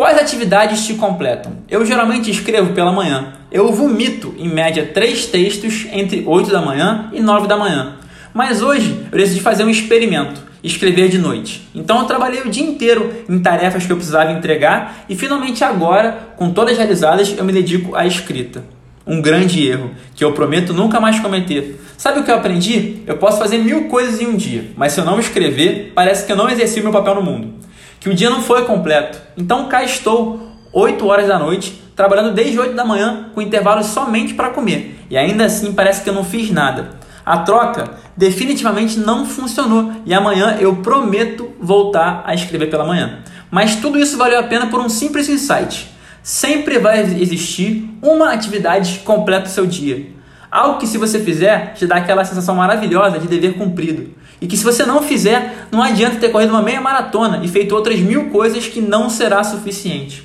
Quais atividades te completam? Eu geralmente escrevo pela manhã. Eu vomito, em média, três textos entre 8 da manhã e 9 da manhã. Mas hoje eu decidi fazer um experimento, escrever de noite. Então eu trabalhei o dia inteiro em tarefas que eu precisava entregar e finalmente agora, com todas realizadas, eu me dedico à escrita. Um grande erro que eu prometo nunca mais cometer. Sabe o que eu aprendi? Eu posso fazer mil coisas em um dia, mas se eu não escrever, parece que eu não exerci meu papel no mundo. Que o dia não foi completo. Então cá estou, 8 horas da noite, trabalhando desde 8 da manhã, com intervalos somente para comer. E ainda assim parece que eu não fiz nada. A troca definitivamente não funcionou e amanhã eu prometo voltar a escrever pela manhã. Mas tudo isso valeu a pena por um simples insight. Sempre vai existir uma atividade que completa o seu dia. Algo que, se você fizer, te dá aquela sensação maravilhosa de dever cumprido. E que, se você não fizer, não adianta ter corrido uma meia maratona e feito outras mil coisas que não será suficiente.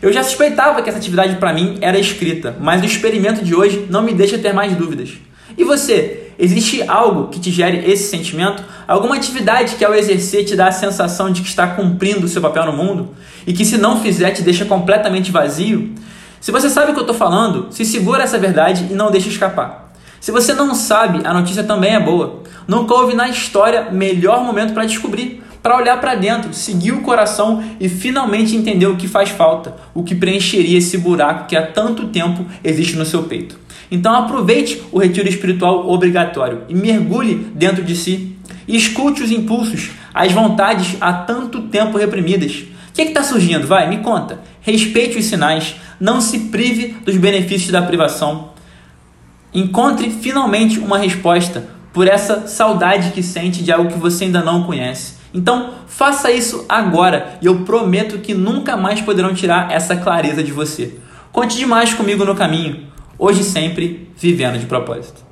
Eu já suspeitava que essa atividade para mim era escrita, mas o experimento de hoje não me deixa ter mais dúvidas. E você? Existe algo que te gere esse sentimento? Alguma atividade que ao exercer te dá a sensação de que está cumprindo o seu papel no mundo? E que se não fizer te deixa completamente vazio? Se você sabe o que eu estou falando, se segura essa verdade e não deixe escapar. Se você não sabe, a notícia também é boa. Nunca houve na história melhor momento para descobrir, para olhar para dentro, seguir o coração e finalmente entender o que faz falta, o que preencheria esse buraco que há tanto tempo existe no seu peito. Então aproveite o retiro espiritual obrigatório e mergulhe dentro de si. E escute os impulsos, as vontades há tanto tempo reprimidas. O que está surgindo? Vai, me conta. Respeite os sinais, não se prive dos benefícios da privação. Encontre finalmente uma resposta por essa saudade que sente de algo que você ainda não conhece. Então, faça isso agora e eu prometo que nunca mais poderão tirar essa clareza de você. Conte demais comigo no caminho. Hoje sempre vivendo de propósito.